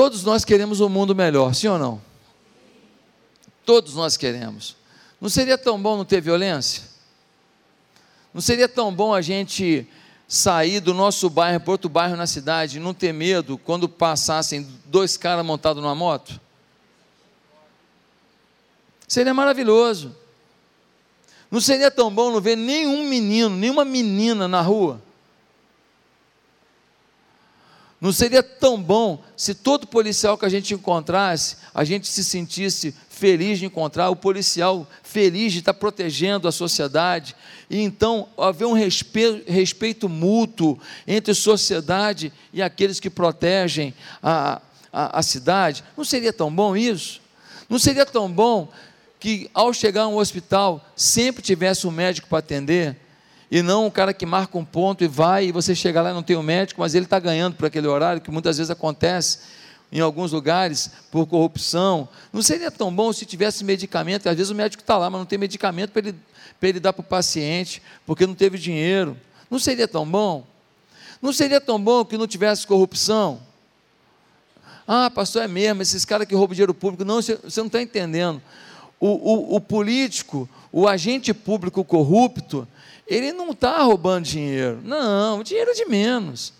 Todos nós queremos um mundo melhor, sim ou não? Todos nós queremos. Não seria tão bom não ter violência? Não seria tão bom a gente sair do nosso bairro para outro bairro na cidade e não ter medo quando passassem dois caras montados numa moto? Seria maravilhoso. Não seria tão bom não ver nenhum menino, nenhuma menina na rua? Não seria tão bom se todo policial que a gente encontrasse, a gente se sentisse feliz de encontrar o policial feliz de estar protegendo a sociedade, e então haver um respeito, respeito mútuo entre sociedade e aqueles que protegem a, a, a cidade. Não seria tão bom isso? Não seria tão bom que ao chegar a um hospital sempre tivesse um médico para atender? E não um cara que marca um ponto e vai e você chega lá e não tem o um médico, mas ele está ganhando por aquele horário, que muitas vezes acontece em alguns lugares por corrupção. Não seria tão bom se tivesse medicamento, às vezes o médico está lá, mas não tem medicamento para ele, ele dar para o paciente, porque não teve dinheiro. Não seria tão bom? Não seria tão bom que não tivesse corrupção? Ah, pastor, é mesmo, esses caras que roubam dinheiro público. Não, você não está entendendo. O, o, o político, o agente público corrupto, ele não está roubando dinheiro. Não, dinheiro é de menos.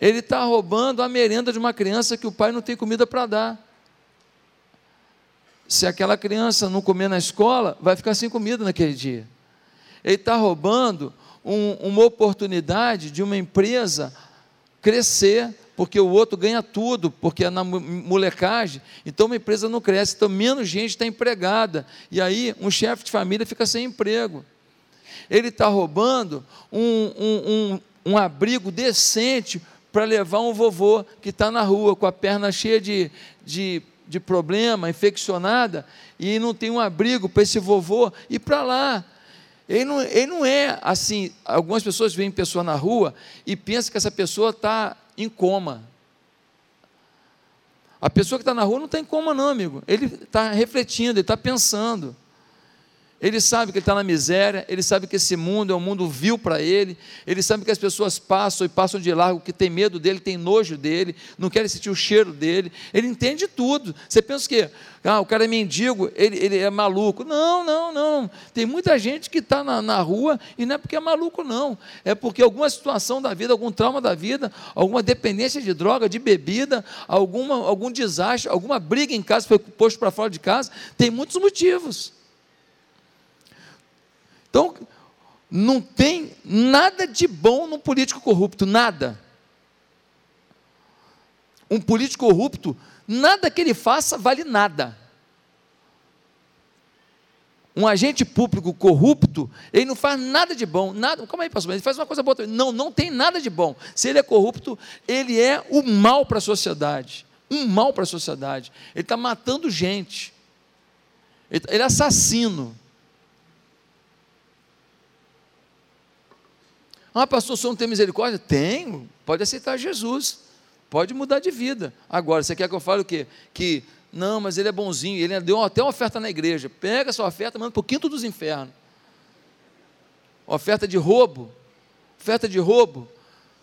Ele está roubando a merenda de uma criança que o pai não tem comida para dar. Se aquela criança não comer na escola, vai ficar sem comida naquele dia. Ele está roubando um, uma oportunidade de uma empresa crescer, porque o outro ganha tudo, porque é na molecagem, então uma empresa não cresce, então menos gente está empregada, e aí um chefe de família fica sem emprego ele está roubando um, um, um, um abrigo decente para levar um vovô que está na rua com a perna cheia de, de, de problema, infeccionada, e não tem um abrigo para esse vovô ir para lá. Ele não, ele não é assim. Algumas pessoas veem pessoa na rua e pensam que essa pessoa está em coma. A pessoa que está na rua não está em coma, não, amigo. Ele está refletindo, ele está pensando. Ele sabe que ele está na miséria, ele sabe que esse mundo é um mundo vil para ele, ele sabe que as pessoas passam e passam de largo, que tem medo dele, tem nojo dele, não querem sentir o cheiro dele, ele entende tudo. Você pensa que ah, o cara é mendigo, ele, ele é maluco. Não, não, não. Tem muita gente que está na, na rua e não é porque é maluco, não. É porque alguma situação da vida, algum trauma da vida, alguma dependência de droga, de bebida, alguma, algum desastre, alguma briga em casa, foi posto para fora de casa, tem muitos motivos. Então, não tem nada de bom no político corrupto, nada. Um político corrupto, nada que ele faça vale nada. Um agente público corrupto, ele não faz nada de bom, nada. Calma aí, pastor, ele faz uma coisa boa também. Não, não tem nada de bom. Se ele é corrupto, ele é o mal para a sociedade. Um mal para a sociedade. Ele está matando gente. Ele é assassino. Ah, pastor, o senhor não tem misericórdia? Tenho, pode aceitar Jesus, pode mudar de vida. Agora, você quer que eu fale o quê? Que, não, mas ele é bonzinho, ele deu até uma oferta na igreja. Pega essa oferta, manda para o quinto dos infernos. Oferta de roubo, oferta de roubo.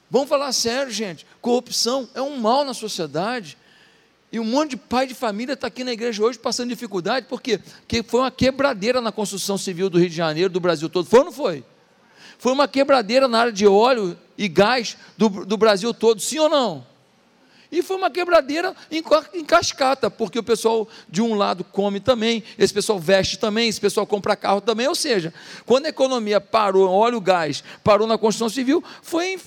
Vamos falar sério, gente. Corrupção é um mal na sociedade. E um monte de pai de família está aqui na igreja hoje passando dificuldade, porque que foi uma quebradeira na construção civil do Rio de Janeiro, do Brasil todo. Foi ou não foi? Foi uma quebradeira na área de óleo e gás do, do Brasil todo, sim ou não? E foi uma quebradeira em, em, cascata, porque o pessoal de um lado come também, esse pessoal veste também, esse pessoal compra carro também. Ou seja, quando a economia parou, óleo, gás, parou na construção civil, foi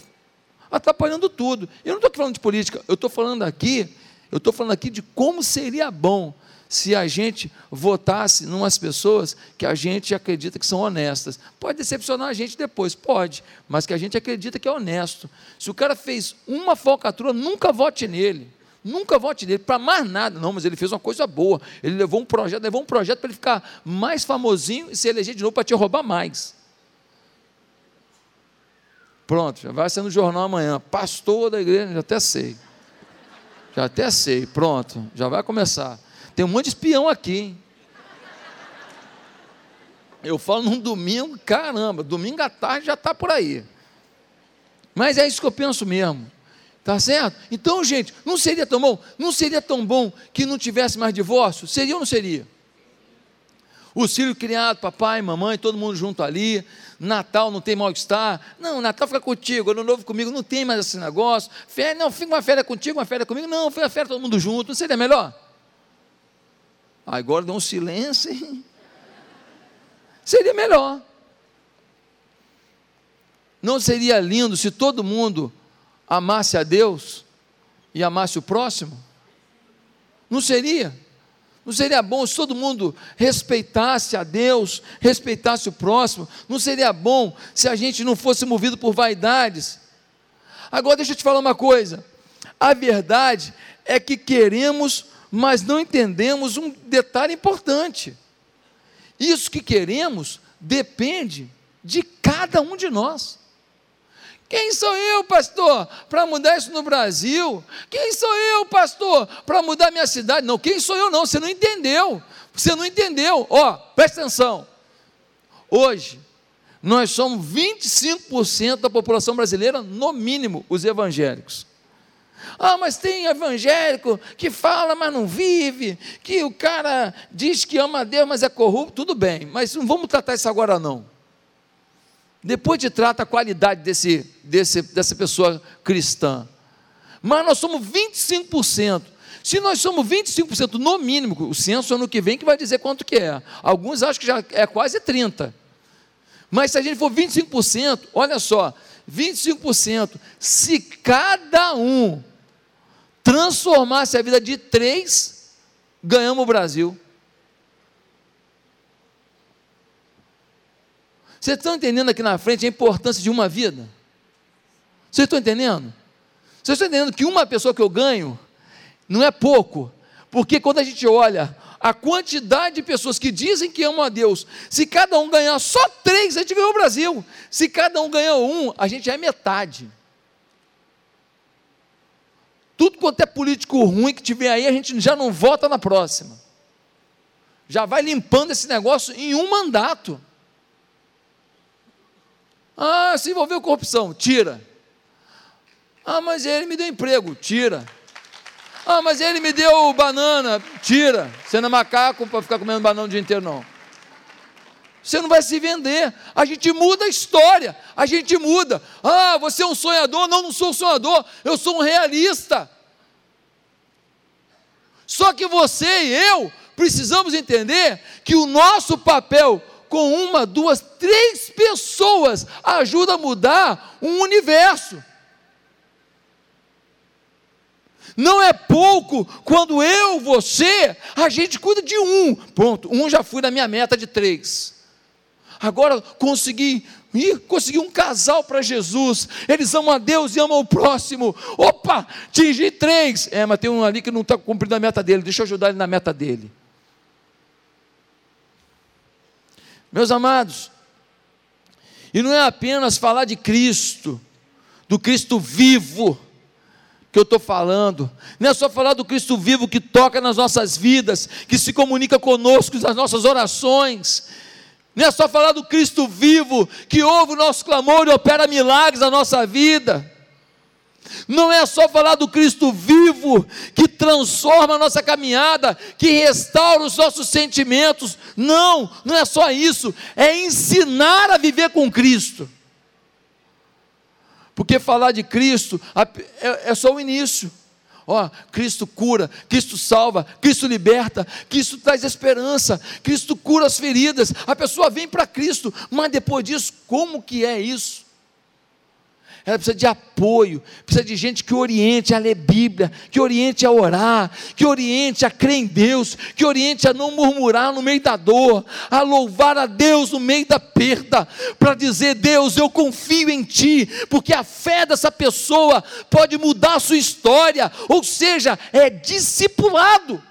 atrapalhando tudo. Eu não estou falando de política, eu estou falando aqui, eu estou falando aqui de como seria bom se a gente votasse em umas pessoas que a gente acredita que são honestas. Pode decepcionar a gente depois, pode, mas que a gente acredita que é honesto. Se o cara fez uma falcatrua, nunca vote nele. Nunca vote nele para mais nada. Não, mas ele fez uma coisa boa. Ele levou um projeto, levou um projeto para ele ficar mais famosinho e se eleger de novo para te roubar mais. Pronto, já vai ser no jornal amanhã. Pastor da igreja, já até sei. Já até sei. Pronto, já vai começar. Tem um monte de espião aqui. Hein? Eu falo num domingo, caramba, domingo à tarde já está por aí. Mas é isso que eu penso mesmo. Tá certo? Então, gente, não seria tão bom? Não seria tão bom que não tivesse mais divórcio? Seria ou não seria? O filho criado, papai, mamãe, todo mundo junto ali. Natal não tem mal-estar. Não, Natal fica contigo, ano novo comigo, não tem mais esse negócio. Férias, não, fica uma férias contigo, uma férias comigo. Não, fica uma férias todo mundo junto. Não seria melhor? Agora deu um silêncio. Seria melhor. Não seria lindo se todo mundo amasse a Deus e amasse o próximo? Não seria? Não seria bom se todo mundo respeitasse a Deus, respeitasse o próximo? Não seria bom se a gente não fosse movido por vaidades? Agora deixa eu te falar uma coisa: a verdade é que queremos, mas não entendemos um detalhe importante. Isso que queremos depende de cada um de nós. Quem sou eu, pastor, para mudar isso no Brasil? Quem sou eu, pastor, para mudar minha cidade? Não, quem sou eu não, você não entendeu. Você não entendeu. Ó, presta atenção. Hoje, nós somos 25% da população brasileira, no mínimo, os evangélicos. Ah, mas tem evangélico que fala, mas não vive, que o cara diz que ama a Deus, mas é corrupto, tudo bem, mas não vamos tratar isso agora não. Depois de trata a qualidade desse, desse, dessa pessoa cristã. Mas nós somos 25%. Se nós somos 25% no mínimo, o censo ano que vem que vai dizer quanto que é. Alguns acham que já é quase 30%. Mas se a gente for 25%, olha só, 25%, se cada um transformasse a vida de três, ganhamos o Brasil. Vocês estão entendendo aqui na frente a importância de uma vida? Vocês estão entendendo? Vocês estão entendendo que uma pessoa que eu ganho não é pouco, porque quando a gente olha a quantidade de pessoas que dizem que amam a Deus, se cada um ganhar só três, a gente ganhou o Brasil. Se cada um ganhar um, a gente é metade. Tudo quanto é político ruim que tiver aí, a gente já não vota na próxima. Já vai limpando esse negócio em um mandato. Ah, se envolveu corrupção, tira. Ah, mas ele me deu emprego, tira. Ah, mas ele me deu banana, tira. Você não é macaco para ficar comendo banana o dia inteiro, não. Você não vai se vender. A gente muda a história. A gente muda. Ah, você é um sonhador? Não, não sou um sonhador. Eu sou um realista. Só que você e eu precisamos entender que o nosso papel com uma, duas, três pessoas ajuda a mudar um universo. Não é pouco quando eu, você, a gente cuida de um. Pronto, um já fui na minha meta de três. Agora consegui consegui um casal para Jesus. Eles amam a Deus e amam o próximo. Opa, atingi três. É, mas tem um ali que não está cumprindo a meta dele. Deixa eu ajudar ele na meta dele. Meus amados, e não é apenas falar de Cristo, do Cristo vivo, que eu estou falando, não é só falar do Cristo vivo que toca nas nossas vidas, que se comunica conosco nas nossas orações, não é só falar do Cristo vivo que ouve o nosso clamor e opera milagres na nossa vida. Não é só falar do Cristo vivo que transforma a nossa caminhada, que restaura os nossos sentimentos. Não, não é só isso. É ensinar a viver com Cristo. Porque falar de Cristo é, é só o início. Ó, Cristo cura, Cristo salva, Cristo liberta, Cristo traz esperança, Cristo cura as feridas. A pessoa vem para Cristo, mas depois disso, como que é isso? Ela precisa de apoio, precisa de gente que oriente a ler Bíblia, que oriente a orar, que oriente a crer em Deus, que oriente a não murmurar no meio da dor, a louvar a Deus no meio da perda, para dizer: Deus, eu confio em Ti, porque a fé dessa pessoa pode mudar a sua história, ou seja, é discipulado.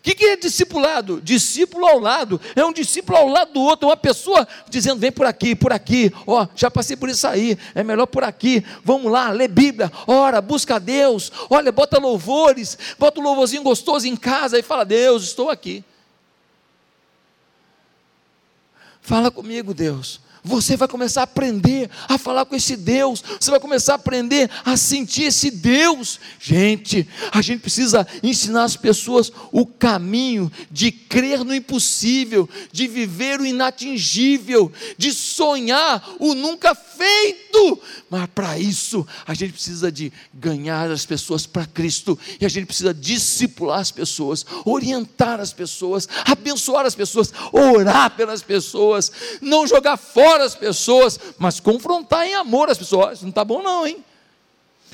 O que, que é discipulado? Discípulo ao lado, é um discípulo ao lado do outro, uma pessoa dizendo: vem por aqui, por aqui, ó, já passei por isso aí, é melhor por aqui, vamos lá, lê Bíblia, ora, busca a Deus, olha, bota louvores, bota um louvorzinho gostoso em casa e fala: Deus, estou aqui. Fala comigo, Deus. Você vai começar a aprender a falar com esse Deus, você vai começar a aprender a sentir esse Deus. Gente, a gente precisa ensinar as pessoas o caminho de crer no impossível, de viver o inatingível, de sonhar o nunca feito. Mas para isso, a gente precisa de ganhar as pessoas para Cristo, e a gente precisa discipular as pessoas, orientar as pessoas, abençoar as pessoas, orar pelas pessoas, não jogar fora fora as pessoas, mas confrontar em amor as pessoas. Não está bom, não, hein?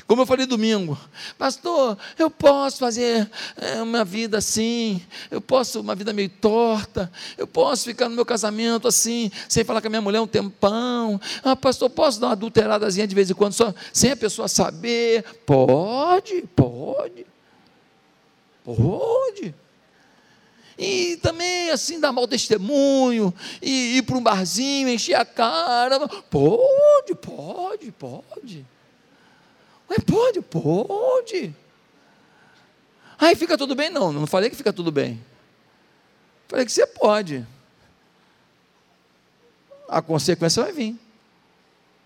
Como eu falei domingo, pastor, eu posso fazer é, uma vida assim, eu posso uma vida meio torta, eu posso ficar no meu casamento assim, sem falar com a minha mulher um tempão. Ah, pastor, posso dar uma adulteradazinha de vez em quando, só sem a pessoa saber? Pode, pode. Pode. E também assim dar mau testemunho, e ir para um barzinho, encher a cara. Pode, pode, pode. Ué, pode, pode. Aí fica tudo bem? Não, não falei que fica tudo bem. Falei que você pode. A consequência vai vir.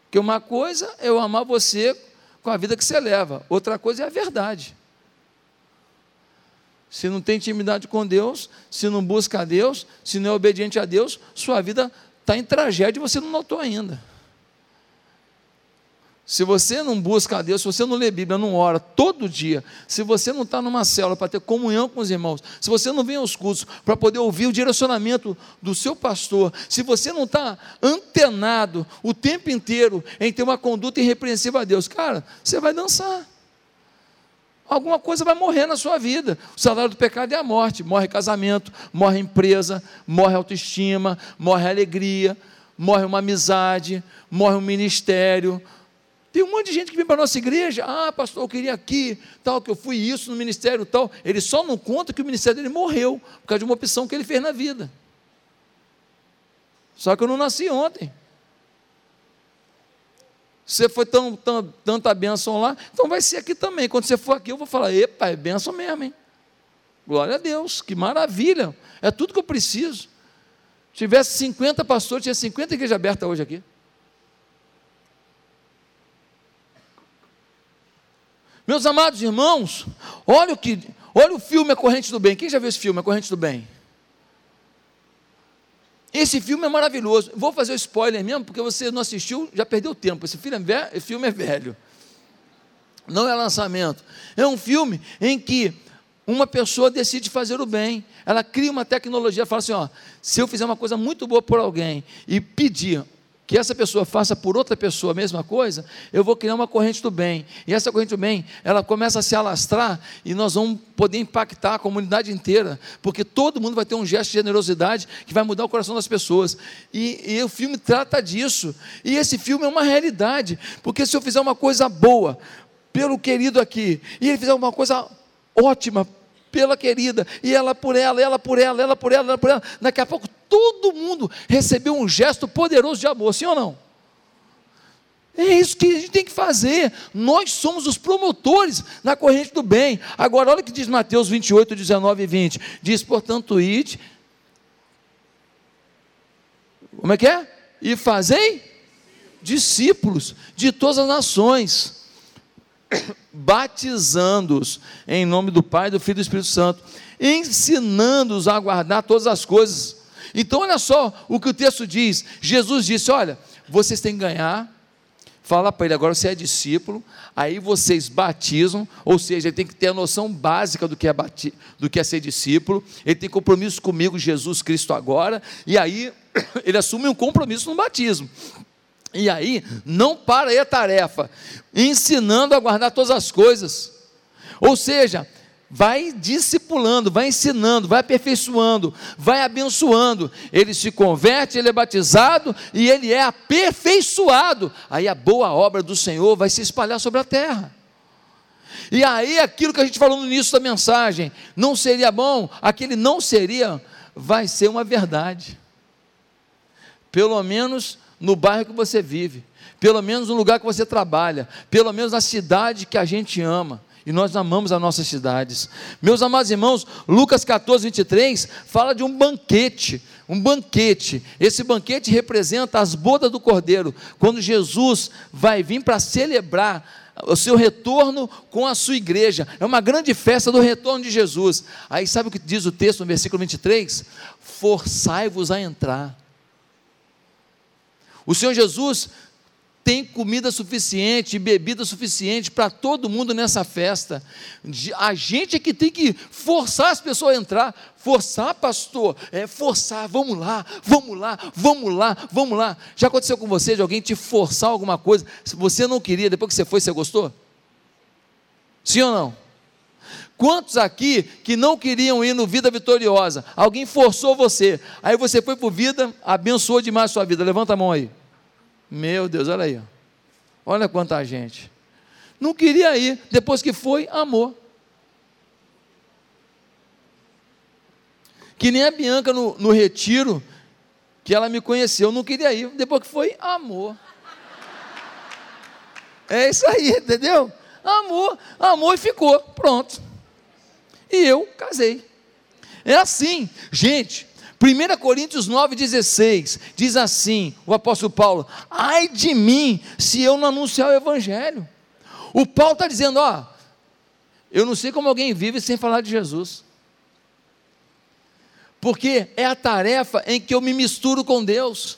Que uma coisa é eu amar você com a vida que você leva, outra coisa é a verdade se não tem intimidade com Deus, se não busca a Deus, se não é obediente a Deus, sua vida está em tragédia e você não notou ainda. Se você não busca a Deus, se você não lê Bíblia, não ora todo dia, se você não está numa célula para ter comunhão com os irmãos, se você não vem aos cursos para poder ouvir o direcionamento do seu pastor, se você não está antenado o tempo inteiro em ter uma conduta irrepreensível a Deus, cara, você vai dançar alguma coisa vai morrer na sua vida. O salário do pecado é a morte. Morre casamento, morre empresa, morre autoestima, morre alegria, morre uma amizade, morre um ministério. Tem um monte de gente que vem para a nossa igreja, ah, pastor, eu queria aqui, tal, que eu fui isso no ministério, tal. Ele só não conta que o ministério dele morreu, por causa de uma opção que ele fez na vida. Só que eu não nasci ontem. Você foi tão, tão, tanta bênção lá, então vai ser aqui também. Quando você for aqui, eu vou falar: epa, é bênção mesmo, hein? Glória a Deus, que maravilha, é tudo que eu preciso. Se tivesse 50 pastores, tinha 50 igrejas abertas hoje aqui. Meus amados irmãos, olha o que, olha o filme A Corrente do Bem. Quem já viu esse filme, A Corrente do Bem? Esse filme é maravilhoso. Vou fazer o spoiler mesmo, porque você não assistiu, já perdeu tempo. Esse filme é, velho, filme é velho. Não é lançamento. É um filme em que uma pessoa decide fazer o bem. Ela cria uma tecnologia, fala assim: ó, se eu fizer uma coisa muito boa por alguém e pedir que essa pessoa faça por outra pessoa a mesma coisa, eu vou criar uma corrente do bem. E essa corrente do bem, ela começa a se alastrar e nós vamos poder impactar a comunidade inteira, porque todo mundo vai ter um gesto de generosidade que vai mudar o coração das pessoas. E, e o filme trata disso. E esse filme é uma realidade, porque se eu fizer uma coisa boa pelo querido aqui, e ele fizer uma coisa ótima pela querida, e ela por ela, ela por ela, ela por ela, ela por ela. Daqui a pouco todo mundo recebeu um gesto poderoso de amor, sim ou não? É isso que a gente tem que fazer. Nós somos os promotores na corrente do bem. Agora, olha o que diz Mateus 28, 19 e 20. Diz, portanto, ide. Como é que é? E fazei discípulos de todas as nações batizando-os em nome do Pai, do Filho e do Espírito Santo, ensinando-os a guardar todas as coisas. Então, olha só o que o texto diz. Jesus disse: Olha, vocês têm que ganhar. Fala para ele agora, você é discípulo, aí vocês batizam, ou seja, ele tem que ter a noção básica do que é, bati, do que é ser discípulo, ele tem compromisso comigo, Jesus Cristo, agora, e aí ele assume um compromisso no batismo. E aí, não para aí a tarefa, ensinando a guardar todas as coisas. Ou seja, vai discipulando, vai ensinando, vai aperfeiçoando, vai abençoando. Ele se converte, ele é batizado e ele é aperfeiçoado. Aí a boa obra do Senhor vai se espalhar sobre a terra. E aí aquilo que a gente falou no início da mensagem, não seria bom, aquele não seria, vai ser uma verdade. Pelo menos no bairro que você vive, pelo menos no lugar que você trabalha, pelo menos na cidade que a gente ama. E nós amamos as nossas cidades. Meus amados irmãos, Lucas 14, 23 fala de um banquete, um banquete. Esse banquete representa as bodas do Cordeiro, quando Jesus vai vir para celebrar o seu retorno com a sua igreja. É uma grande festa do retorno de Jesus. Aí sabe o que diz o texto no versículo 23? Forçai-vos a entrar. O Senhor Jesus tem comida suficiente, bebida suficiente para todo mundo nessa festa. A gente é que tem que forçar as pessoas a entrar. Forçar, pastor, é forçar, vamos lá, vamos lá, vamos lá, vamos lá. Já aconteceu com você de alguém te forçar alguma coisa? Você não queria, depois que você foi, você gostou? Sim ou não? Quantos aqui que não queriam ir no Vida Vitoriosa? Alguém forçou você, aí você foi para o Vida, abençoou demais a sua vida. Levanta a mão aí. Meu Deus, olha aí. Olha quanta gente. Não queria ir, depois que foi, amor. Que nem a Bianca no, no retiro, que ela me conheceu, não queria ir, depois que foi, amor. É isso aí, entendeu? Amor, amor e ficou, pronto. E eu casei. É assim, gente, 1 Coríntios 9,16 diz assim: o apóstolo Paulo, ai de mim, se eu não anunciar o Evangelho. O Paulo está dizendo: ó, eu não sei como alguém vive sem falar de Jesus, porque é a tarefa em que eu me misturo com Deus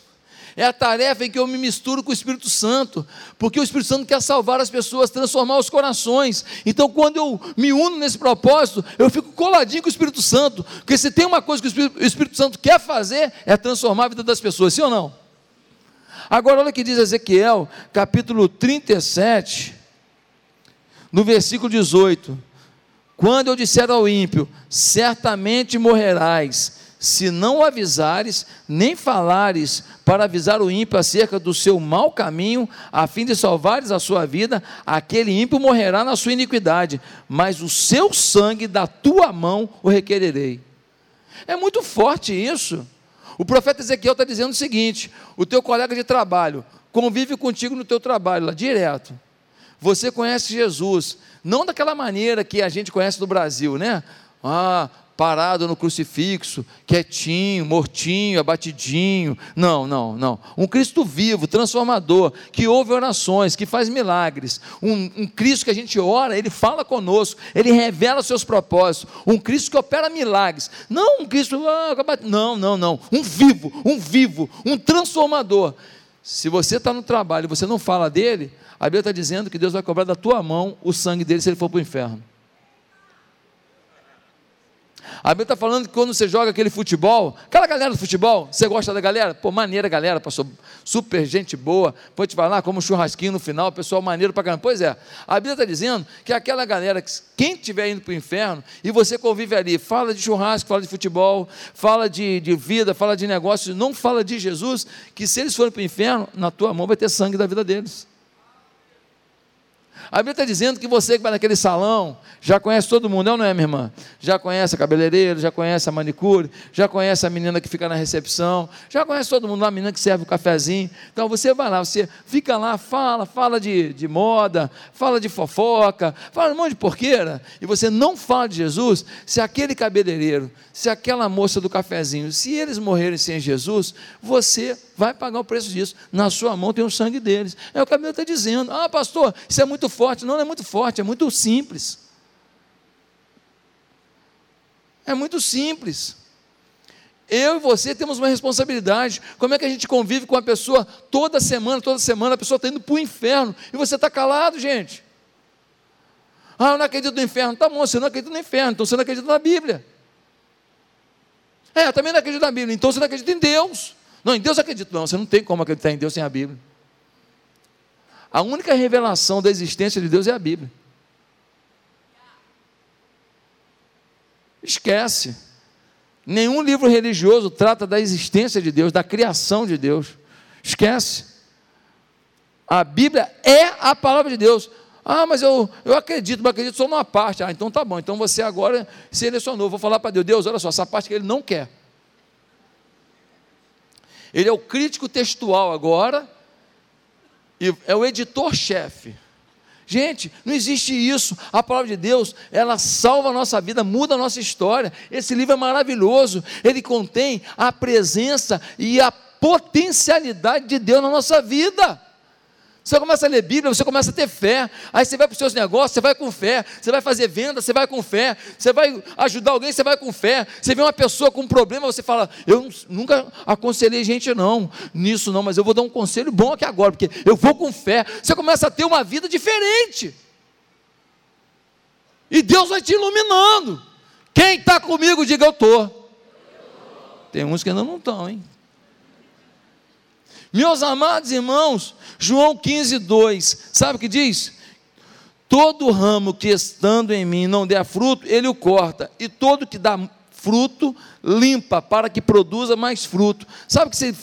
é a tarefa em que eu me misturo com o Espírito Santo, porque o Espírito Santo quer salvar as pessoas, transformar os corações. Então, quando eu me uno nesse propósito, eu fico coladinho com o Espírito Santo, porque se tem uma coisa que o Espírito Santo quer fazer, é transformar a vida das pessoas, sim ou não? Agora, olha o que diz Ezequiel, capítulo 37, no versículo 18: Quando eu disser ao ímpio, certamente morrerás se não avisares, nem falares para avisar o ímpio acerca do seu mau caminho, a fim de salvares a sua vida, aquele ímpio morrerá na sua iniquidade, mas o seu sangue da tua mão o requererei. É muito forte isso. O profeta Ezequiel está dizendo o seguinte: o teu colega de trabalho convive contigo no teu trabalho, lá direto. Você conhece Jesus, não daquela maneira que a gente conhece no Brasil, né? Ah, parado no crucifixo, quietinho, mortinho, abatidinho. Não, não, não. Um Cristo vivo, transformador, que ouve orações, que faz milagres. Um, um Cristo que a gente ora, ele fala conosco, ele revela seus propósitos. Um Cristo que opera milagres. Não um Cristo. Ah, não, não, não. Um vivo, um vivo, um transformador. Se você está no trabalho e você não fala dele, a Bíblia está dizendo que Deus vai cobrar da tua mão o sangue dele se ele for para o inferno. A Bíblia está falando que quando você joga aquele futebol, aquela galera do futebol, você gosta da galera? Pô, maneira galera, passou super gente boa, pode te falar como um churrasquinho no final, pessoal maneiro para caramba. Pois é, a Bíblia está dizendo que aquela galera, quem estiver indo para o inferno, e você convive ali, fala de churrasco, fala de futebol, fala de, de vida, fala de negócios, não fala de Jesus, que se eles forem para o inferno, na tua mão vai ter sangue da vida deles. A Bíblia está dizendo que você que vai naquele salão já conhece todo mundo, não, é não é, minha irmã? Já conhece a cabeleireira, já conhece a manicure, já conhece a menina que fica na recepção, já conhece todo mundo, a menina que serve o cafezinho. Então você vai lá, você fica lá, fala, fala de, de moda, fala de fofoca, fala um monte de porqueira, e você não fala de Jesus, se aquele cabeleireiro, se aquela moça do cafezinho, se eles morrerem sem Jesus, você vai pagar o preço disso. Na sua mão tem o sangue deles. É o que a Bíblia está dizendo. Ah, pastor, isso é muito forte. Não, não é muito forte, é muito simples. É muito simples. Eu e você temos uma responsabilidade. Como é que a gente convive com a pessoa toda semana, toda semana, a pessoa está indo para o inferno e você está calado, gente? Ah, eu não acredito no inferno. Tá bom, você não acredita no inferno, então você não acredita na Bíblia. É, eu também não acredito na Bíblia, então você não acredita em Deus. Não, em Deus acredito, não. Você não tem como acreditar em Deus sem a Bíblia. A única revelação da existência de Deus é a Bíblia. Esquece. Nenhum livro religioso trata da existência de Deus, da criação de Deus. Esquece. A Bíblia é a palavra de Deus. Ah, mas eu, eu acredito, mas acredito só numa parte. Ah, então tá bom. Então você agora selecionou. Vou falar para Deus: Deus, olha só, essa parte que ele não quer. Ele é o crítico textual agora, e é o editor-chefe. Gente, não existe isso. A palavra de Deus, ela salva a nossa vida, muda a nossa história. Esse livro é maravilhoso. Ele contém a presença e a potencialidade de Deus na nossa vida. Você começa a ler Bíblia, você começa a ter fé. Aí você vai para os seus negócios, você vai com fé. Você vai fazer venda, você vai com fé. Você vai ajudar alguém, você vai com fé. Você vê uma pessoa com um problema, você fala: Eu nunca aconselhei gente, não, nisso não, mas eu vou dar um conselho bom aqui agora, porque eu vou com fé. Você começa a ter uma vida diferente. E Deus vai te iluminando. Quem está comigo, diga eu estou. Tem uns que ainda não estão, hein? Meus amados irmãos, João 15, 2, sabe o que diz? Todo ramo que estando em mim não der fruto, ele o corta, e todo que dá fruto, limpa, para que produza mais fruto. Sabe o que esse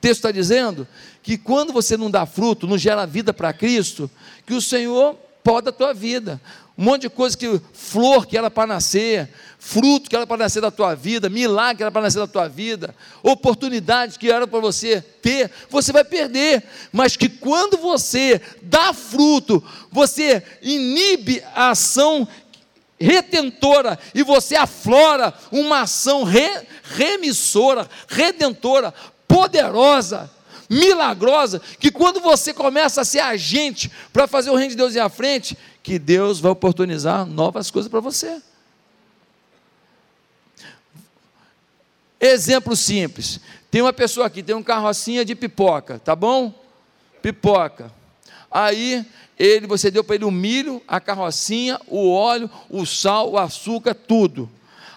texto está dizendo? Que quando você não dá fruto, não gera vida para Cristo, que o Senhor poda a tua vida um monte de coisa que, flor que era para nascer, fruto que era para nascer da tua vida, milagre que era para nascer da tua vida, oportunidades que era para você ter, você vai perder, mas que quando você dá fruto, você inibe a ação retentora e você aflora uma ação re, remissora, redentora, poderosa milagrosa, que quando você começa a ser agente para fazer o reino de Deus ir à frente, que Deus vai oportunizar novas coisas para você. Exemplo simples. Tem uma pessoa aqui, tem um carrocinha de pipoca, tá bom? Pipoca. Aí ele, você deu para ele o milho, a carrocinha, o óleo, o sal, o açúcar, tudo.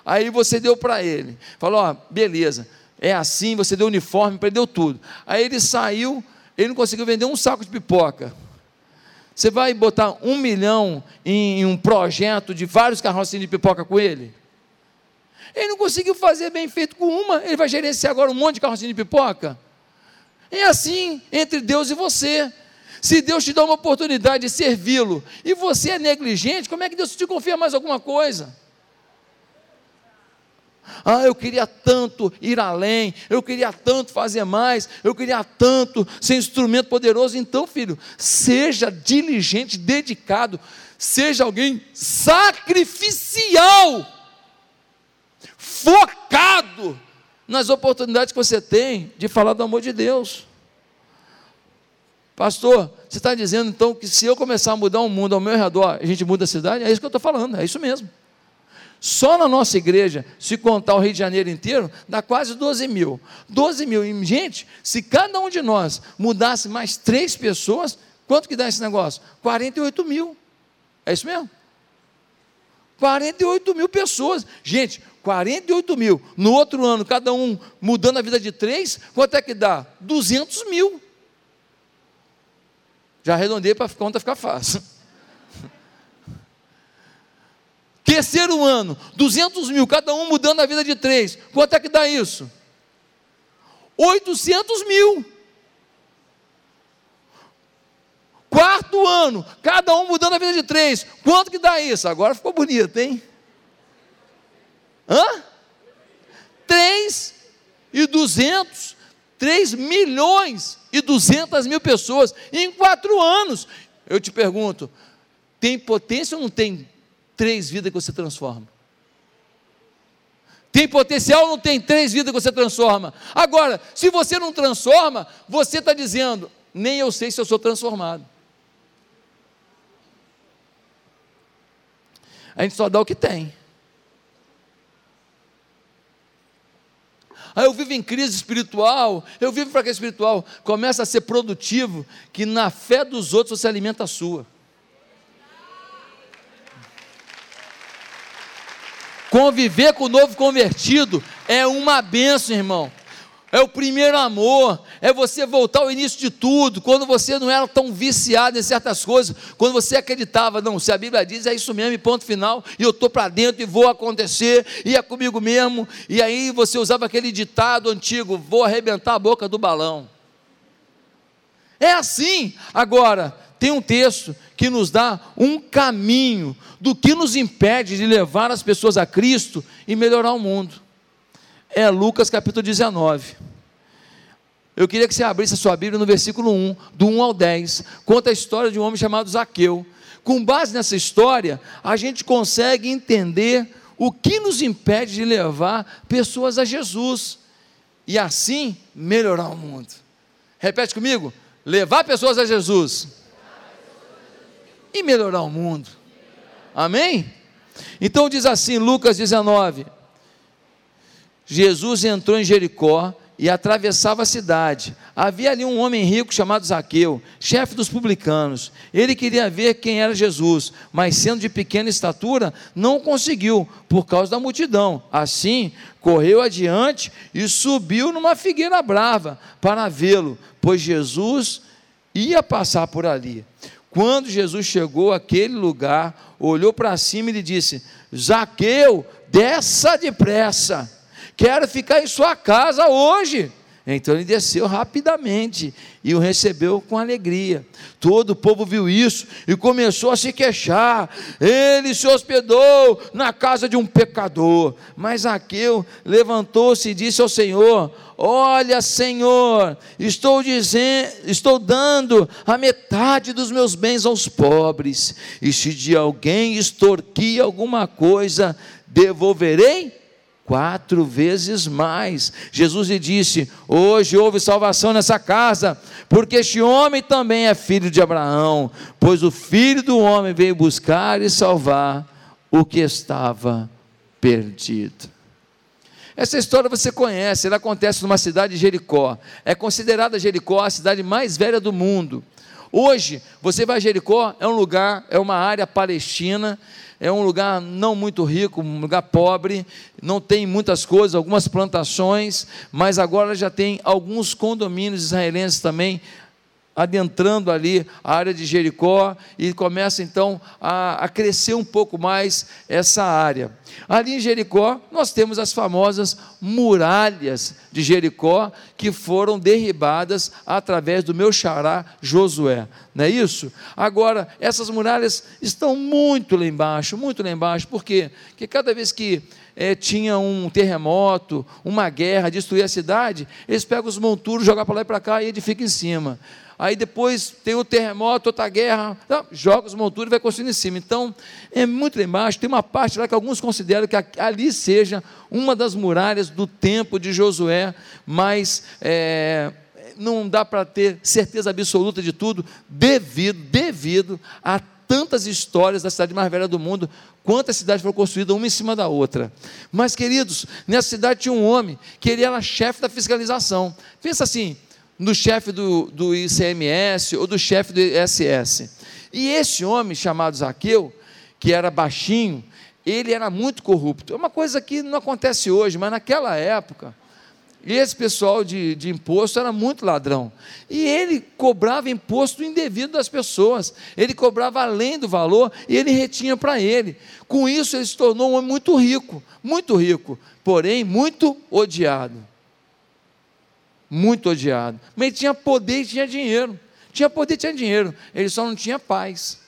Aí você deu para ele. Falou: ó, beleza é assim, você deu uniforme, perdeu tudo. Aí ele saiu, ele não conseguiu vender um saco de pipoca. Você vai botar um milhão em um projeto de vários carrocinhos de pipoca com ele? Ele não conseguiu fazer bem feito com uma, ele vai gerenciar agora um monte de carrocinho de pipoca? É assim entre Deus e você. Se Deus te dá uma oportunidade de servi-lo e você é negligente, como é que Deus te confia mais alguma coisa? Ah, eu queria tanto ir além, eu queria tanto fazer mais, eu queria tanto ser instrumento poderoso. Então, filho, seja diligente, dedicado, seja alguém sacrificial, focado nas oportunidades que você tem de falar do amor de Deus. Pastor, você está dizendo então que se eu começar a mudar o mundo ao meu redor, a gente muda a cidade? É isso que eu estou falando, é isso mesmo. Só na nossa igreja, se contar o Rio de Janeiro inteiro, dá quase 12 mil. 12 mil. E, gente, se cada um de nós mudasse mais três pessoas, quanto que dá esse negócio? 48 mil. É isso mesmo? 48 mil pessoas. Gente, 48 mil. No outro ano, cada um mudando a vida de três, quanto é que dá? 200 mil. Já arredondei para a conta ficar fácil. Terceiro ano, 200 mil, cada um mudando a vida de três. Quanto é que dá isso? 800 mil. Quarto ano, cada um mudando a vida de três. Quanto que dá isso? Agora ficou bonito, hein? Hã? 3 e 200, 3 milhões e 200 mil pessoas em quatro anos. Eu te pergunto, tem potência ou não tem três vidas que você transforma. Tem potencial não tem três vidas que você transforma? Agora, se você não transforma, você está dizendo, nem eu sei se eu sou transformado. A gente só dá o que tem. Aí eu vivo em crise espiritual, eu vivo para que espiritual. Começa a ser produtivo, que na fé dos outros você alimenta a sua. Conviver com o novo convertido é uma benção, irmão. É o primeiro amor, é você voltar ao início de tudo, quando você não era tão viciado em certas coisas, quando você acreditava, não, se a Bíblia diz é isso mesmo, ponto final, e eu estou para dentro e vou acontecer, e é comigo mesmo, e aí você usava aquele ditado antigo: vou arrebentar a boca do balão. É assim. Agora, tem um texto que nos dá um caminho do que nos impede de levar as pessoas a Cristo e melhorar o mundo. É Lucas capítulo 19. Eu queria que você abrisse a sua Bíblia no versículo 1, do 1 ao 10. Conta a história de um homem chamado Zaqueu. Com base nessa história, a gente consegue entender o que nos impede de levar pessoas a Jesus e assim melhorar o mundo. Repete comigo: levar pessoas a Jesus e melhorar o mundo. Amém? Então diz assim, Lucas 19: Jesus entrou em Jericó e atravessava a cidade. Havia ali um homem rico chamado Zaqueu, chefe dos publicanos. Ele queria ver quem era Jesus, mas sendo de pequena estatura, não conseguiu, por causa da multidão. Assim, correu adiante e subiu numa figueira brava para vê-lo, pois Jesus ia passar por ali. Quando Jesus chegou àquele lugar, olhou para cima e lhe disse: Zaqueu, desça depressa quero ficar em sua casa hoje. Então ele desceu rapidamente e o recebeu com alegria. Todo o povo viu isso e começou a se queixar. Ele se hospedou na casa de um pecador. Mas Aqueu levantou-se e disse ao Senhor: Olha, Senhor, estou dizendo, estou dando a metade dos meus bens aos pobres. E se de alguém extorquir alguma coisa, devolverei quatro vezes mais. Jesus lhe disse: Hoje houve salvação nessa casa, porque este homem também é filho de Abraão, pois o filho do homem veio buscar e salvar o que estava perdido. Essa história você conhece, ela acontece numa cidade de Jericó. É considerada Jericó a cidade mais velha do mundo. Hoje, você vai a Jericó, é um lugar, é uma área palestina, é um lugar não muito rico, um lugar pobre, não tem muitas coisas, algumas plantações, mas agora já tem alguns condomínios israelenses também adentrando ali a área de Jericó e começa então a, a, crescer um pouco mais essa área. Ali em Jericó, nós temos as famosas muralhas de Jericó que foram derribadas através do meu xará Josué, não é isso? Agora, essas muralhas estão muito lá embaixo, muito lá embaixo, por quê? Porque cada vez que é, tinha um terremoto, uma guerra, destruir a cidade, eles pegam os monturos, jogam para lá e para cá e edificam em cima aí depois tem o terremoto, outra guerra, então, joga os monturos e vai construindo em cima. Então, é muito lá embaixo, tem uma parte lá que alguns consideram que ali seja uma das muralhas do tempo de Josué, mas é, não dá para ter certeza absoluta de tudo, devido, devido a tantas histórias da cidade mais velha do mundo, quantas cidades foram construídas uma em cima da outra. Mas, queridos, nessa cidade tinha um homem que ele era chefe da fiscalização. Pensa assim, no chefe do, do ICMS ou do chefe do ISS. E esse homem chamado Zaqueu, que era baixinho, ele era muito corrupto. É uma coisa que não acontece hoje, mas naquela época, esse pessoal de, de imposto era muito ladrão. E ele cobrava imposto indevido das pessoas. Ele cobrava além do valor e ele retinha para ele. Com isso, ele se tornou um homem muito rico, muito rico, porém muito odiado muito odiado. Mas ele tinha poder e tinha dinheiro. Tinha poder e tinha dinheiro. Ele só não tinha paz.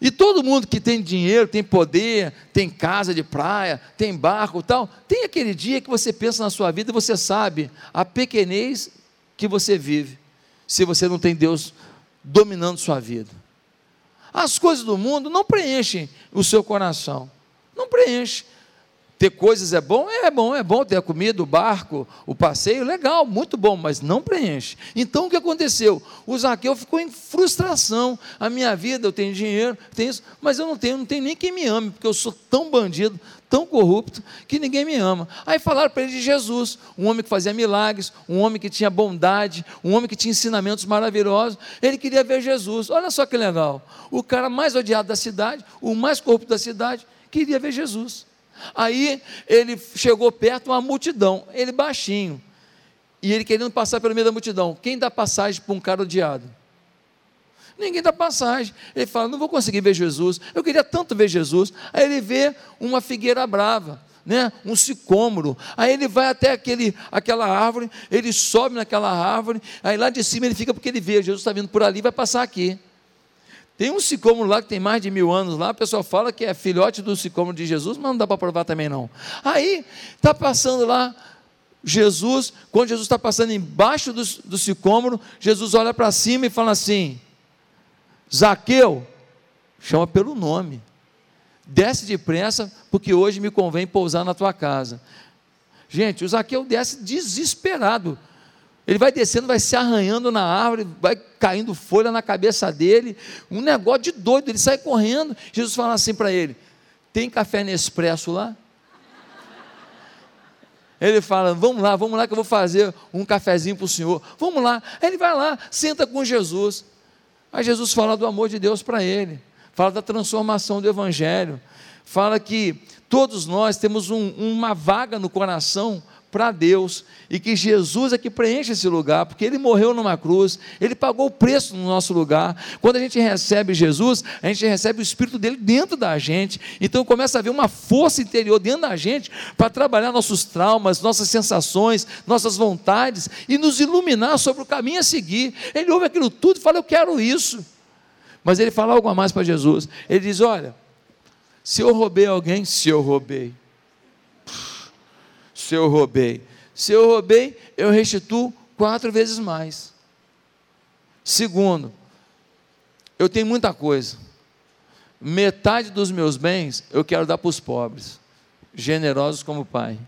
E todo mundo que tem dinheiro, tem poder, tem casa de praia, tem barco tal, tem aquele dia que você pensa na sua vida e você sabe a pequenez que você vive, se você não tem Deus dominando sua vida. As coisas do mundo não preenchem o seu coração, não preenchem. Ter coisas é bom? É bom, é bom ter a comida, o barco, o passeio, legal, muito bom, mas não preenche. Então o que aconteceu? O Zaqueu ficou em frustração. A minha vida, eu tenho dinheiro, tenho isso, mas eu não tenho, não tenho nem quem me ame, porque eu sou tão bandido, tão corrupto, que ninguém me ama. Aí falaram para ele de Jesus, um homem que fazia milagres, um homem que tinha bondade, um homem que tinha ensinamentos maravilhosos. Ele queria ver Jesus. Olha só que legal. O cara mais odiado da cidade, o mais corrupto da cidade, queria ver Jesus. Aí ele chegou perto uma multidão, ele baixinho, e ele querendo passar pelo meio da multidão. Quem dá passagem para um cara odiado? Ninguém dá passagem. Ele fala: Não vou conseguir ver Jesus. Eu queria tanto ver Jesus. Aí ele vê uma figueira brava. Né, um sicômoro. Aí ele vai até aquele, aquela árvore, ele sobe naquela árvore, aí lá de cima ele fica porque ele vê, Jesus está vindo por ali, vai passar aqui. Tem um sicômoro lá que tem mais de mil anos lá, a pessoa fala que é filhote do sicômoro de Jesus, mas não dá para provar também não. Aí, está passando lá Jesus, quando Jesus está passando embaixo do, do sicômoro, Jesus olha para cima e fala assim: Zaqueu, chama pelo nome. Desce depressa, porque hoje me convém pousar na tua casa. Gente, o Zaqueu desce desesperado. Ele vai descendo, vai se arranhando na árvore, vai caindo folha na cabeça dele. Um negócio de doido, ele sai correndo. Jesus fala assim para ele: Tem café Nespresso lá? Ele fala: Vamos lá, vamos lá que eu vou fazer um cafezinho para o senhor. Vamos lá. Aí ele vai lá, senta com Jesus. Aí Jesus fala do amor de Deus para ele, fala da transformação do Evangelho, fala que todos nós temos um, uma vaga no coração para Deus e que Jesus é que preenche esse lugar, porque Ele morreu numa cruz, Ele pagou o preço no nosso lugar. Quando a gente recebe Jesus, a gente recebe o Espírito dele dentro da gente, então começa a haver uma força interior dentro da gente para trabalhar nossos traumas, nossas sensações, nossas vontades e nos iluminar sobre o caminho a seguir. Ele ouve aquilo tudo e fala: Eu quero isso. Mas ele fala algo a mais para Jesus. Ele diz: Olha, se eu roubei alguém, se eu roubei se eu roubei. Se eu roubei, eu restituo quatro vezes mais. Segundo, eu tenho muita coisa. Metade dos meus bens eu quero dar para os pobres, generosos como pai.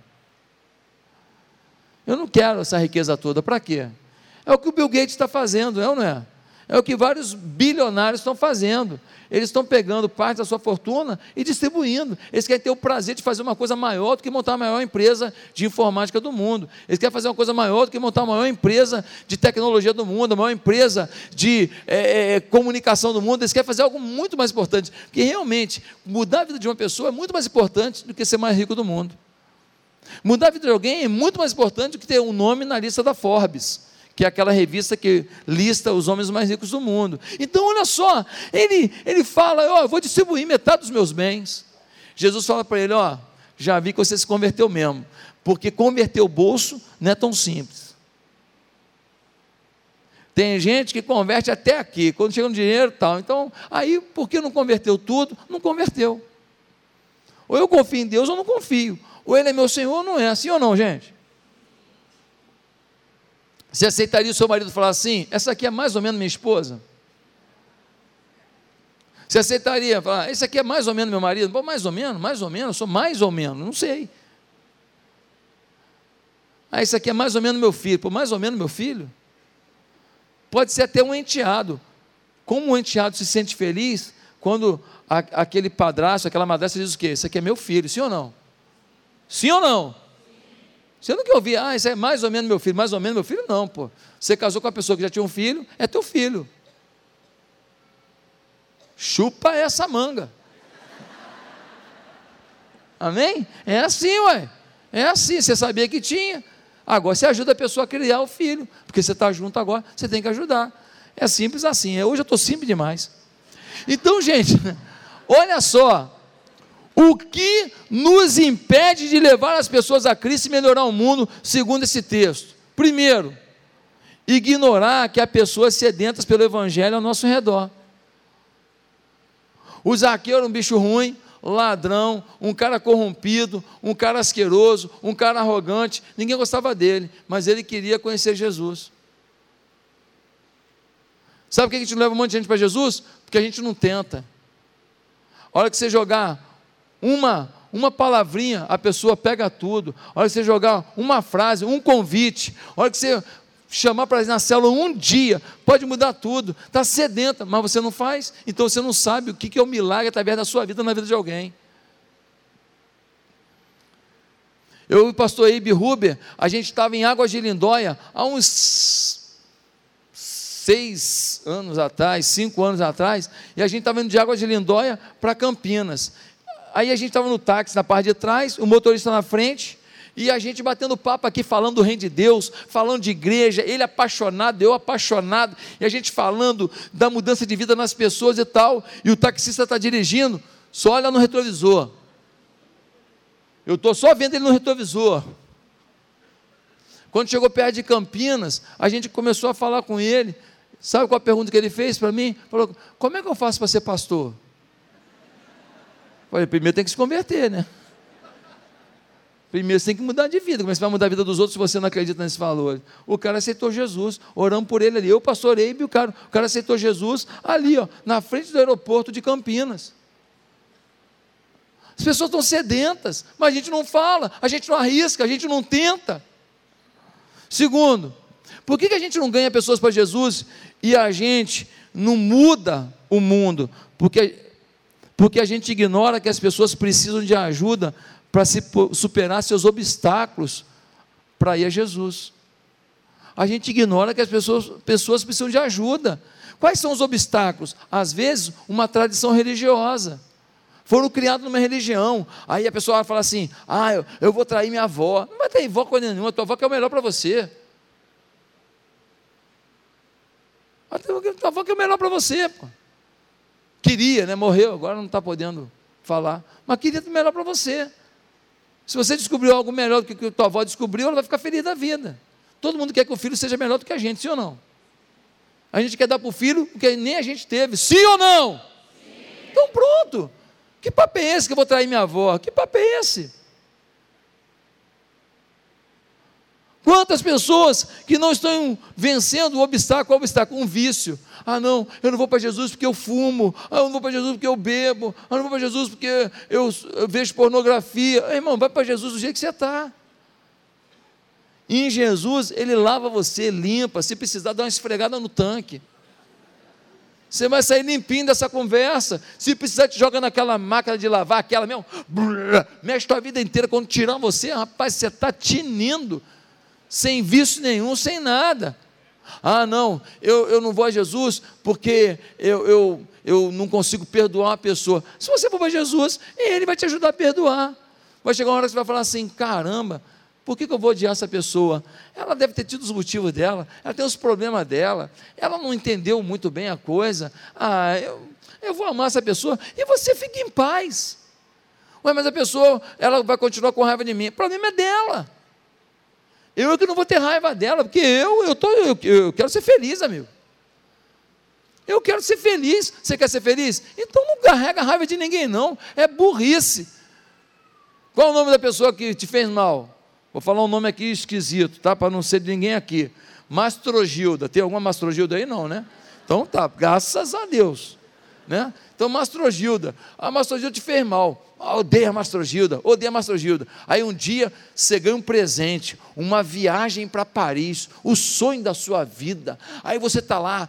Eu não quero essa riqueza toda, para quê? É o que o Bill Gates está fazendo, é ou não é? É o que vários bilionários estão fazendo. Eles estão pegando parte da sua fortuna e distribuindo. Eles querem ter o prazer de fazer uma coisa maior do que montar a maior empresa de informática do mundo. Eles querem fazer uma coisa maior do que montar a maior empresa de tecnologia do mundo, a maior empresa de é, é, comunicação do mundo. Eles querem fazer algo muito mais importante. Porque realmente, mudar a vida de uma pessoa é muito mais importante do que ser mais rico do mundo. Mudar a vida de alguém é muito mais importante do que ter um nome na lista da Forbes que é aquela revista que lista os homens mais ricos do mundo. Então, olha só, ele, ele fala: Ó, oh, eu vou distribuir metade dos meus bens. Jesus fala para ele: Ó, oh, já vi que você se converteu mesmo, porque converter o bolso não é tão simples. Tem gente que converte até aqui, quando chega no dinheiro tal. Então, aí, por que não converteu tudo? Não converteu. Ou eu confio em Deus ou não confio. Ou Ele é meu Senhor ou não é. Assim ou não, gente? Você aceitaria o seu marido falar assim: essa aqui é mais ou menos minha esposa? Você aceitaria falar: esse aqui é mais ou menos meu marido? Bom, mais ou menos, mais ou menos, sou mais ou menos, não sei. Ah, esse aqui é mais ou menos meu filho. Pô, mais ou menos meu filho? Pode ser até um enteado. Como um enteado se sente feliz quando a, aquele padrasto, aquela madrasta diz o quê? Esse aqui é meu filho, sim ou não? Sim ou não? Você não quer ouvir, ah, isso é mais ou menos meu filho, mais ou menos meu filho, não, pô. Você casou com uma pessoa que já tinha um filho, é teu filho. Chupa essa manga. Amém? É assim, ué. É assim, você sabia que tinha. Agora você ajuda a pessoa a criar o filho, porque você está junto agora, você tem que ajudar. É simples assim. Hoje eu estou simples demais. Então, gente, olha só, o que nos impede de levar as pessoas a Cristo e melhorar o mundo, segundo esse texto? Primeiro, ignorar que há pessoas sedentas pelo Evangelho ao nosso redor. O Zaqueu era um bicho ruim, ladrão, um cara corrompido, um cara asqueroso, um cara arrogante, ninguém gostava dele, mas ele queria conhecer Jesus. Sabe por que a gente não leva um monte de gente para Jesus? Porque a gente não tenta. A hora que você jogar uma, uma palavrinha, a pessoa pega tudo. A hora que você jogar uma frase, um convite, a hora que você chamar para ir na célula um dia, pode mudar tudo. Está sedenta, mas você não faz, então você não sabe o que é o milagre através da sua vida na vida de alguém. Eu e o pastor Eibe Huber, a gente estava em Águas de Lindóia há uns seis anos atrás, cinco anos atrás, e a gente estava indo de Águas de Lindóia para Campinas. Aí a gente estava no táxi na parte de trás, o motorista na frente, e a gente batendo papo aqui, falando do reino de Deus, falando de igreja, ele apaixonado, eu apaixonado, e a gente falando da mudança de vida nas pessoas e tal, e o taxista está dirigindo, só olha no retrovisor. Eu estou só vendo ele no retrovisor. Quando chegou perto de Campinas, a gente começou a falar com ele. Sabe qual a pergunta que ele fez para mim? Falou: Como é que eu faço para ser pastor? Falei, primeiro tem que se converter, né? Primeiro você tem que mudar de vida. Como é você vai mudar a vida dos outros se você não acredita nesses valores? O cara aceitou Jesus, oramos por ele ali. Eu, pastor Eibe, o cara, o cara aceitou Jesus ali, ó, na frente do aeroporto de Campinas. As pessoas estão sedentas, mas a gente não fala, a gente não arrisca, a gente não tenta. Segundo, por que, que a gente não ganha pessoas para Jesus e a gente não muda o mundo? Porque, porque a gente ignora que as pessoas precisam de ajuda para se superar seus obstáculos para ir a Jesus. A gente ignora que as pessoas, pessoas precisam de ajuda. Quais são os obstáculos? Às vezes, uma tradição religiosa. Foram criados numa religião. Aí a pessoa fala assim: ah, eu, eu vou trair minha avó. Não vai trair avó coisa nenhuma, tua avó que é o melhor para você. A tua avó que é o melhor para você. Pô. Queria, né? Morreu, agora não está podendo falar. Mas queria o melhor para você. Se você descobriu algo melhor do que a tua avó descobriu, ela vai ficar feliz da vida. Todo mundo quer que o filho seja melhor do que a gente, sim ou não? A gente quer dar para o filho o que nem a gente teve, sim ou não? Sim. Então pronto. Que papo é esse que eu vou trair minha avó? Que papo é esse? Quantas pessoas que não estão vencendo o obstáculo, o obstáculo, um vício. Ah, não, eu não vou para Jesus porque eu fumo. Ah, eu não vou para Jesus porque eu bebo. Ah, eu não vou para Jesus porque eu, vejo pornografia. Ah, irmão, vai para Jesus do jeito que você está. em Jesus, Ele lava você, limpa. Se precisar, dá uma esfregada no tanque. Você vai sair limpinho dessa conversa. Se precisar, te joga naquela máquina de lavar, aquela mesmo. Brrr, mexe tua vida inteira. Quando tirar você, rapaz, você está tinindo sem vício nenhum, sem nada. Ah, não, eu, eu não vou a Jesus porque eu, eu, eu não consigo perdoar uma pessoa. Se você for para Jesus, Ele vai te ajudar a perdoar. Vai chegar uma hora que você vai falar assim: caramba, por que, que eu vou odiar essa pessoa? Ela deve ter tido os motivos dela, ela tem os problemas dela, ela não entendeu muito bem a coisa. Ah, eu, eu vou amar essa pessoa e você fica em paz. Ué, mas a pessoa, ela vai continuar com raiva de mim. O problema é dela. Eu que não vou ter raiva dela, porque eu, eu, tô, eu, eu quero ser feliz, amigo. Eu quero ser feliz. Você quer ser feliz? Então não carrega raiva de ninguém, não. É burrice. Qual o nome da pessoa que te fez mal? Vou falar um nome aqui esquisito, tá? Para não ser de ninguém aqui. Mastrogilda. Tem alguma Mastrogilda aí? Não, né? Então tá, graças a Deus. Né? Então, Mastrogilda. A Mastrogilda te fez mal. Odeia a Mastrogilda, odeia a Mastrogilda. Aí um dia você ganha um presente, uma viagem para Paris, o sonho da sua vida. Aí você está lá,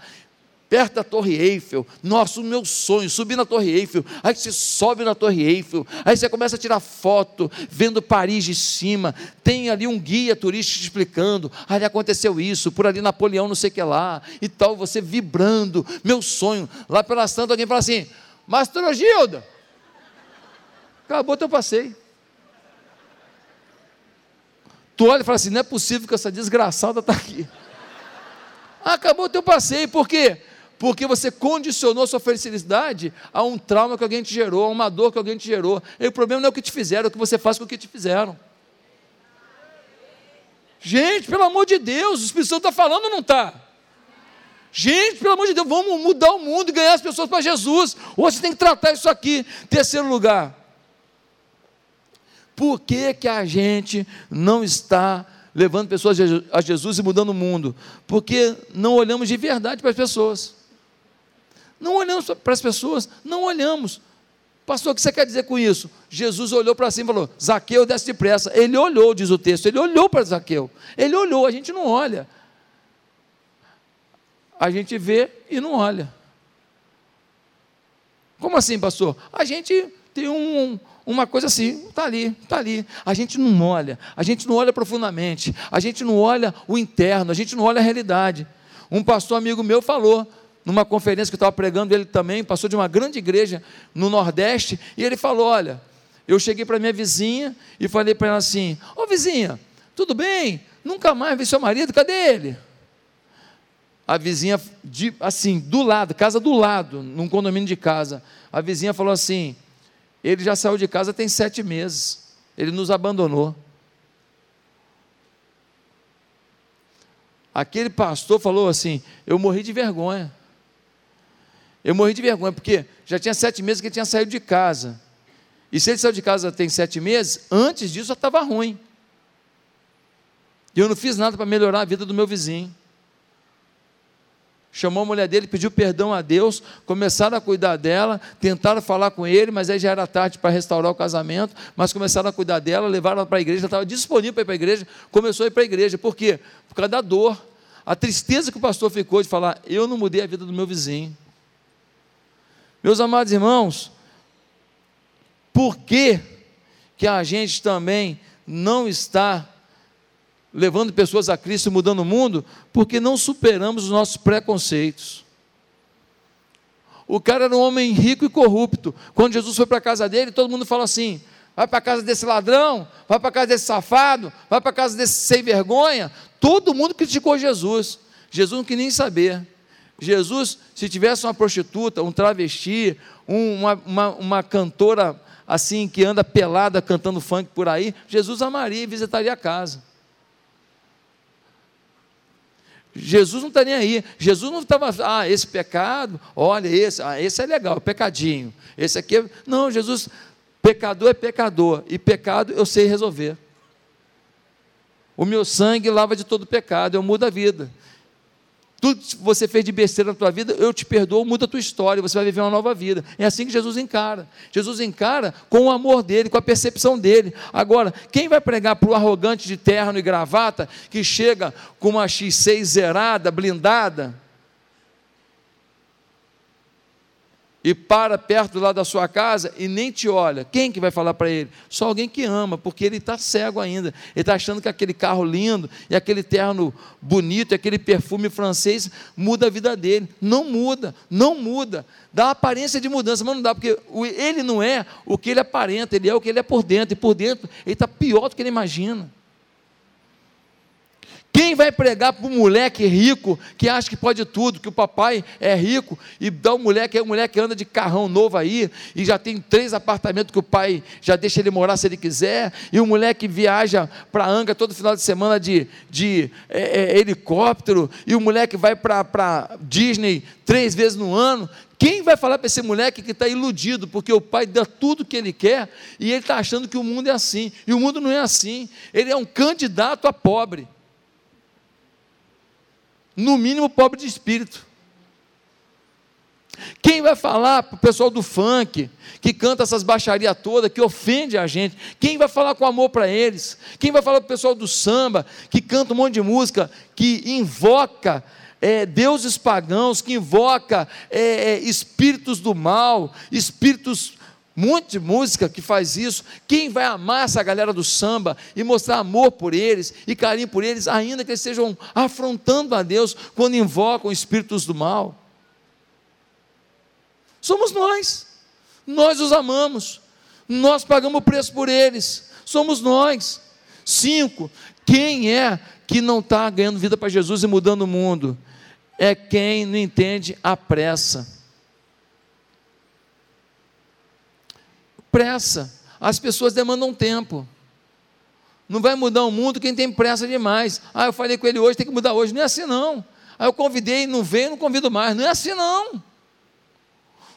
perto da Torre Eiffel. Nossa, o meu sonho, subir na Torre Eiffel. Aí você sobe na Torre Eiffel. Aí você começa a tirar foto, vendo Paris de cima. Tem ali um guia turístico explicando. Ali aconteceu isso, por ali Napoleão, não sei o que lá. E tal, você vibrando. Meu sonho. Lá pelas tantas, alguém fala assim: Mastrogilda Acabou teu passeio. Tu olha e fala assim: não é possível que essa desgraçada está aqui. Acabou teu passeio, por quê? Porque você condicionou sua felicidade a um trauma que alguém te gerou, a uma dor que alguém te gerou. E o problema não é o que te fizeram, é o que você faz com o que te fizeram. Gente, pelo amor de Deus, o Espírito Santo está falando ou não está? Gente, pelo amor de Deus, vamos mudar o mundo e ganhar as pessoas para Jesus. Ou você tem que tratar isso aqui. Terceiro lugar, por que, que a gente não está levando pessoas a Jesus e mudando o mundo? Porque não olhamos de verdade para as pessoas. Não olhamos para as pessoas, não olhamos. Pastor, o que você quer dizer com isso? Jesus olhou para cima e falou: Zaqueu, desce depressa. Ele olhou, diz o texto, ele olhou para Zaqueu. Ele olhou, a gente não olha. A gente vê e não olha. Como assim, pastor? A gente tem um, uma coisa assim, está ali, está ali. A gente não olha, a gente não olha profundamente, a gente não olha o interno, a gente não olha a realidade. Um pastor amigo meu falou, numa conferência que eu estava pregando, ele também, passou de uma grande igreja no Nordeste, e ele falou: Olha, eu cheguei para minha vizinha e falei para ela assim: Ô vizinha, tudo bem? Nunca mais vi seu marido, cadê ele? A vizinha, de, assim, do lado, casa do lado, num condomínio de casa, a vizinha falou assim: ele já saiu de casa tem sete meses. Ele nos abandonou. Aquele pastor falou assim: Eu morri de vergonha. Eu morri de vergonha, porque já tinha sete meses que ele tinha saído de casa. E se ele saiu de casa tem sete meses, antes disso já estava ruim. E eu não fiz nada para melhorar a vida do meu vizinho. Chamou a mulher dele, pediu perdão a Deus, começaram a cuidar dela, tentaram falar com ele, mas aí já era tarde para restaurar o casamento, mas começaram a cuidar dela, levaram ela para a igreja, estava disponível para ir para a igreja, começou a ir para a igreja. Por quê? Por causa da dor. A tristeza que o pastor ficou de falar, eu não mudei a vida do meu vizinho. Meus amados irmãos, por que, que a gente também não está levando pessoas a Cristo e mudando o mundo? Porque não superamos os nossos preconceitos. O cara era um homem rico e corrupto. Quando Jesus foi para a casa dele, todo mundo fala assim: vai para a casa desse ladrão, vai para a casa desse safado, vai para a casa desse sem vergonha. Todo mundo criticou Jesus. Jesus não queria nem saber. Jesus, se tivesse uma prostituta, um travesti, uma, uma, uma cantora assim que anda pelada cantando funk por aí, Jesus amaria e visitaria a casa. Jesus não está nem aí. Jesus não estava, ah, esse pecado, olha, esse, ah, esse é legal, pecadinho. Esse aqui, é... não, Jesus, pecador é pecador, e pecado eu sei resolver. O meu sangue lava de todo pecado, eu mudo a vida. Tudo que você fez de besteira na tua vida, eu te perdoo, muda a tua história, você vai viver uma nova vida. É assim que Jesus encara. Jesus encara com o amor dele, com a percepção dele. Agora, quem vai pregar para o arrogante de terno e gravata, que chega com uma X6 zerada, blindada, e para perto lá da sua casa e nem te olha, quem que vai falar para ele? Só alguém que ama, porque ele está cego ainda. Ele está achando que aquele carro lindo e aquele terno bonito, e aquele perfume francês muda a vida dele. Não muda, não muda. Dá aparência de mudança, mas não dá, porque ele não é o que ele aparenta, ele é o que ele é por dentro, e por dentro ele está pior do que ele imagina. Quem vai pregar para um moleque rico que acha que pode tudo, que o papai é rico e dá um moleque, é um moleque que anda de carrão novo aí e já tem três apartamentos que o pai já deixa ele morar se ele quiser, e o moleque viaja para Anga todo final de semana de, de é, é, helicóptero, e o moleque vai para Disney três vezes no ano. Quem vai falar para esse moleque que está iludido, porque o pai dá tudo que ele quer e ele está achando que o mundo é assim, e o mundo não é assim, ele é um candidato a pobre no mínimo pobre de espírito. Quem vai falar para o pessoal do funk, que canta essas baixarias todas, que ofende a gente? Quem vai falar com amor para eles? Quem vai falar para o pessoal do samba, que canta um monte de música, que invoca é, deuses pagãos, que invoca é, é, espíritos do mal, espíritos monte de música que faz isso. Quem vai amar essa galera do samba e mostrar amor por eles e carinho por eles, ainda que eles estejam afrontando a Deus quando invocam espíritos do mal? Somos nós. Nós os amamos. Nós pagamos o preço por eles. Somos nós. Cinco. Quem é que não está ganhando vida para Jesus e mudando o mundo? É quem não entende a pressa pressa. As pessoas demandam tempo. Não vai mudar o mundo quem tem pressa demais. Ah, eu falei com ele hoje, tem que mudar hoje. Não é assim não. Ah, eu convidei, não veio, não convido mais. Não é assim não.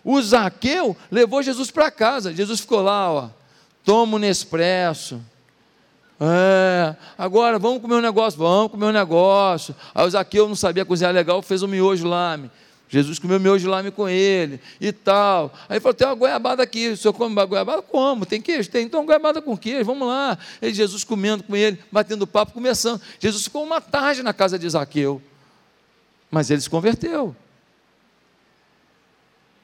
O Zaqueu levou Jesus para casa. Jesus ficou lá, ó. Toma um Nespresso. É, agora vamos comer um negócio, vamos comer um negócio. Aí o Zaqueu não sabia cozinhar legal, fez um miojo lá. Jesus comeu miojo lame com ele e tal. Aí falou: tem uma goiabada aqui, o senhor come goiabada? Como? Tem queijo? Tem, então goiabada com queijo, vamos lá. E Jesus comendo com ele, batendo papo, começando. Jesus ficou uma tarde na casa de Zaqueu, mas ele se converteu.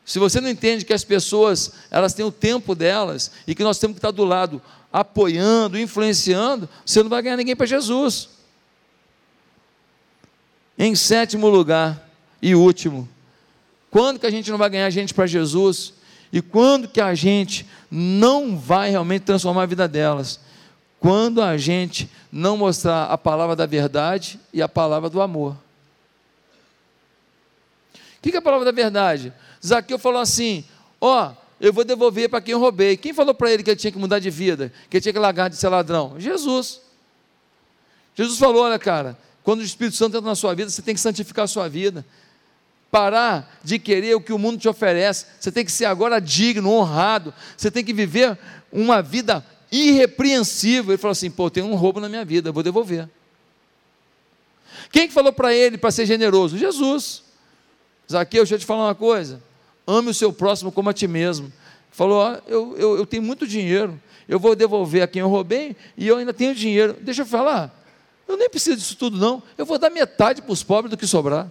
Se você não entende que as pessoas, elas têm o tempo delas e que nós temos que estar do lado apoiando, influenciando, você não vai ganhar ninguém para Jesus. Em sétimo lugar e último, quando que a gente não vai ganhar gente para Jesus? E quando que a gente não vai realmente transformar a vida delas? Quando a gente não mostrar a palavra da verdade e a palavra do amor. O que é a palavra da verdade? Zaqueu falou assim: Ó, oh, eu vou devolver para quem eu roubei. Quem falou para ele que ele tinha que mudar de vida? Que ele tinha que largar de ser ladrão? Jesus. Jesus falou: olha, cara, quando o Espírito Santo entra na sua vida, você tem que santificar a sua vida parar de querer o que o mundo te oferece. Você tem que ser agora digno, honrado. Você tem que viver uma vida irrepreensível. Ele falou assim: pô, tem um roubo na minha vida, eu vou devolver. Quem que falou para ele para ser generoso? Jesus. Zaqueu, deixa eu te falar uma coisa. Ame o seu próximo como a ti mesmo. Falou: eu, eu, eu tenho muito dinheiro, eu vou devolver a quem eu roubei e eu ainda tenho dinheiro. Deixa eu falar. Eu nem preciso disso tudo, não. Eu vou dar metade para os pobres do que sobrar.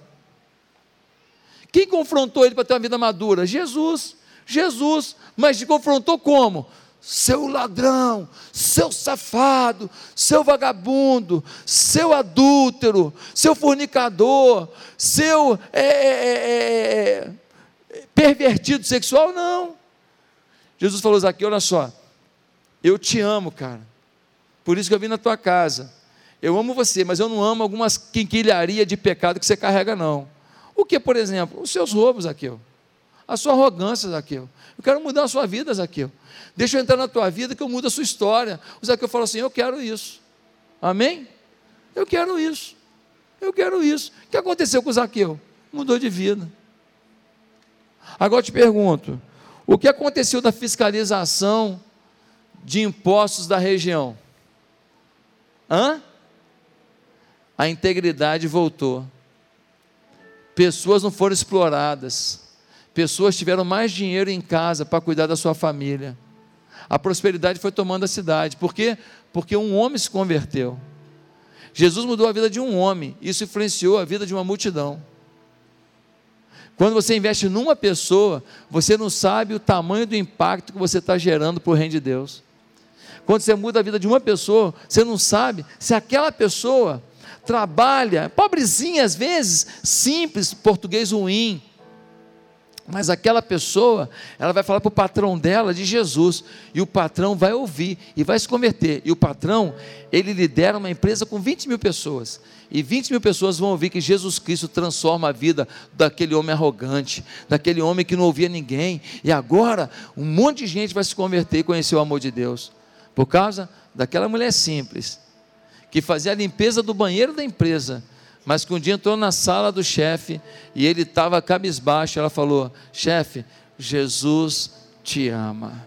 Quem confrontou ele para ter uma vida madura? Jesus. Jesus. Mas te confrontou como? Seu ladrão, seu safado, seu vagabundo, seu adúltero, seu fornicador, seu é, é, é, pervertido sexual? Não. Jesus falou: Zaqueu, olha só, eu te amo, cara. Por isso que eu vim na tua casa. Eu amo você, mas eu não amo algumas quinquilharia de pecado que você carrega, não. O que, por exemplo? Os seus roubos, Zaqueu. A sua arrogância, Zaqueu. Eu quero mudar a sua vida, Zaqueu. Deixa eu entrar na tua vida que eu mudo a sua história. O Zaqueu falou assim: Eu quero isso. Amém? Eu quero isso. Eu quero isso. O que aconteceu com o Zaqueu? Mudou de vida. Agora eu te pergunto: o que aconteceu da fiscalização de impostos da região? Hã? A integridade voltou pessoas não foram exploradas, pessoas tiveram mais dinheiro em casa para cuidar da sua família. A prosperidade foi tomando a cidade. Por quê? Porque um homem se converteu. Jesus mudou a vida de um homem, isso influenciou a vida de uma multidão. Quando você investe numa pessoa, você não sabe o tamanho do impacto que você está gerando para o reino de Deus. Quando você muda a vida de uma pessoa, você não sabe se aquela pessoa trabalha, pobrezinha às vezes, simples, português ruim. Mas aquela pessoa, ela vai falar para o patrão dela de Jesus, e o patrão vai ouvir e vai se converter. E o patrão, ele lidera uma empresa com 20 mil pessoas, e 20 mil pessoas vão ouvir que Jesus Cristo transforma a vida daquele homem arrogante, daquele homem que não ouvia ninguém, e agora um monte de gente vai se converter e conhecer o amor de Deus, por causa daquela mulher simples, que fazia a limpeza do banheiro da empresa, mas que um dia entrou na sala do chefe e ele estava cabisbaixo. Ela falou: Chefe, Jesus te ama.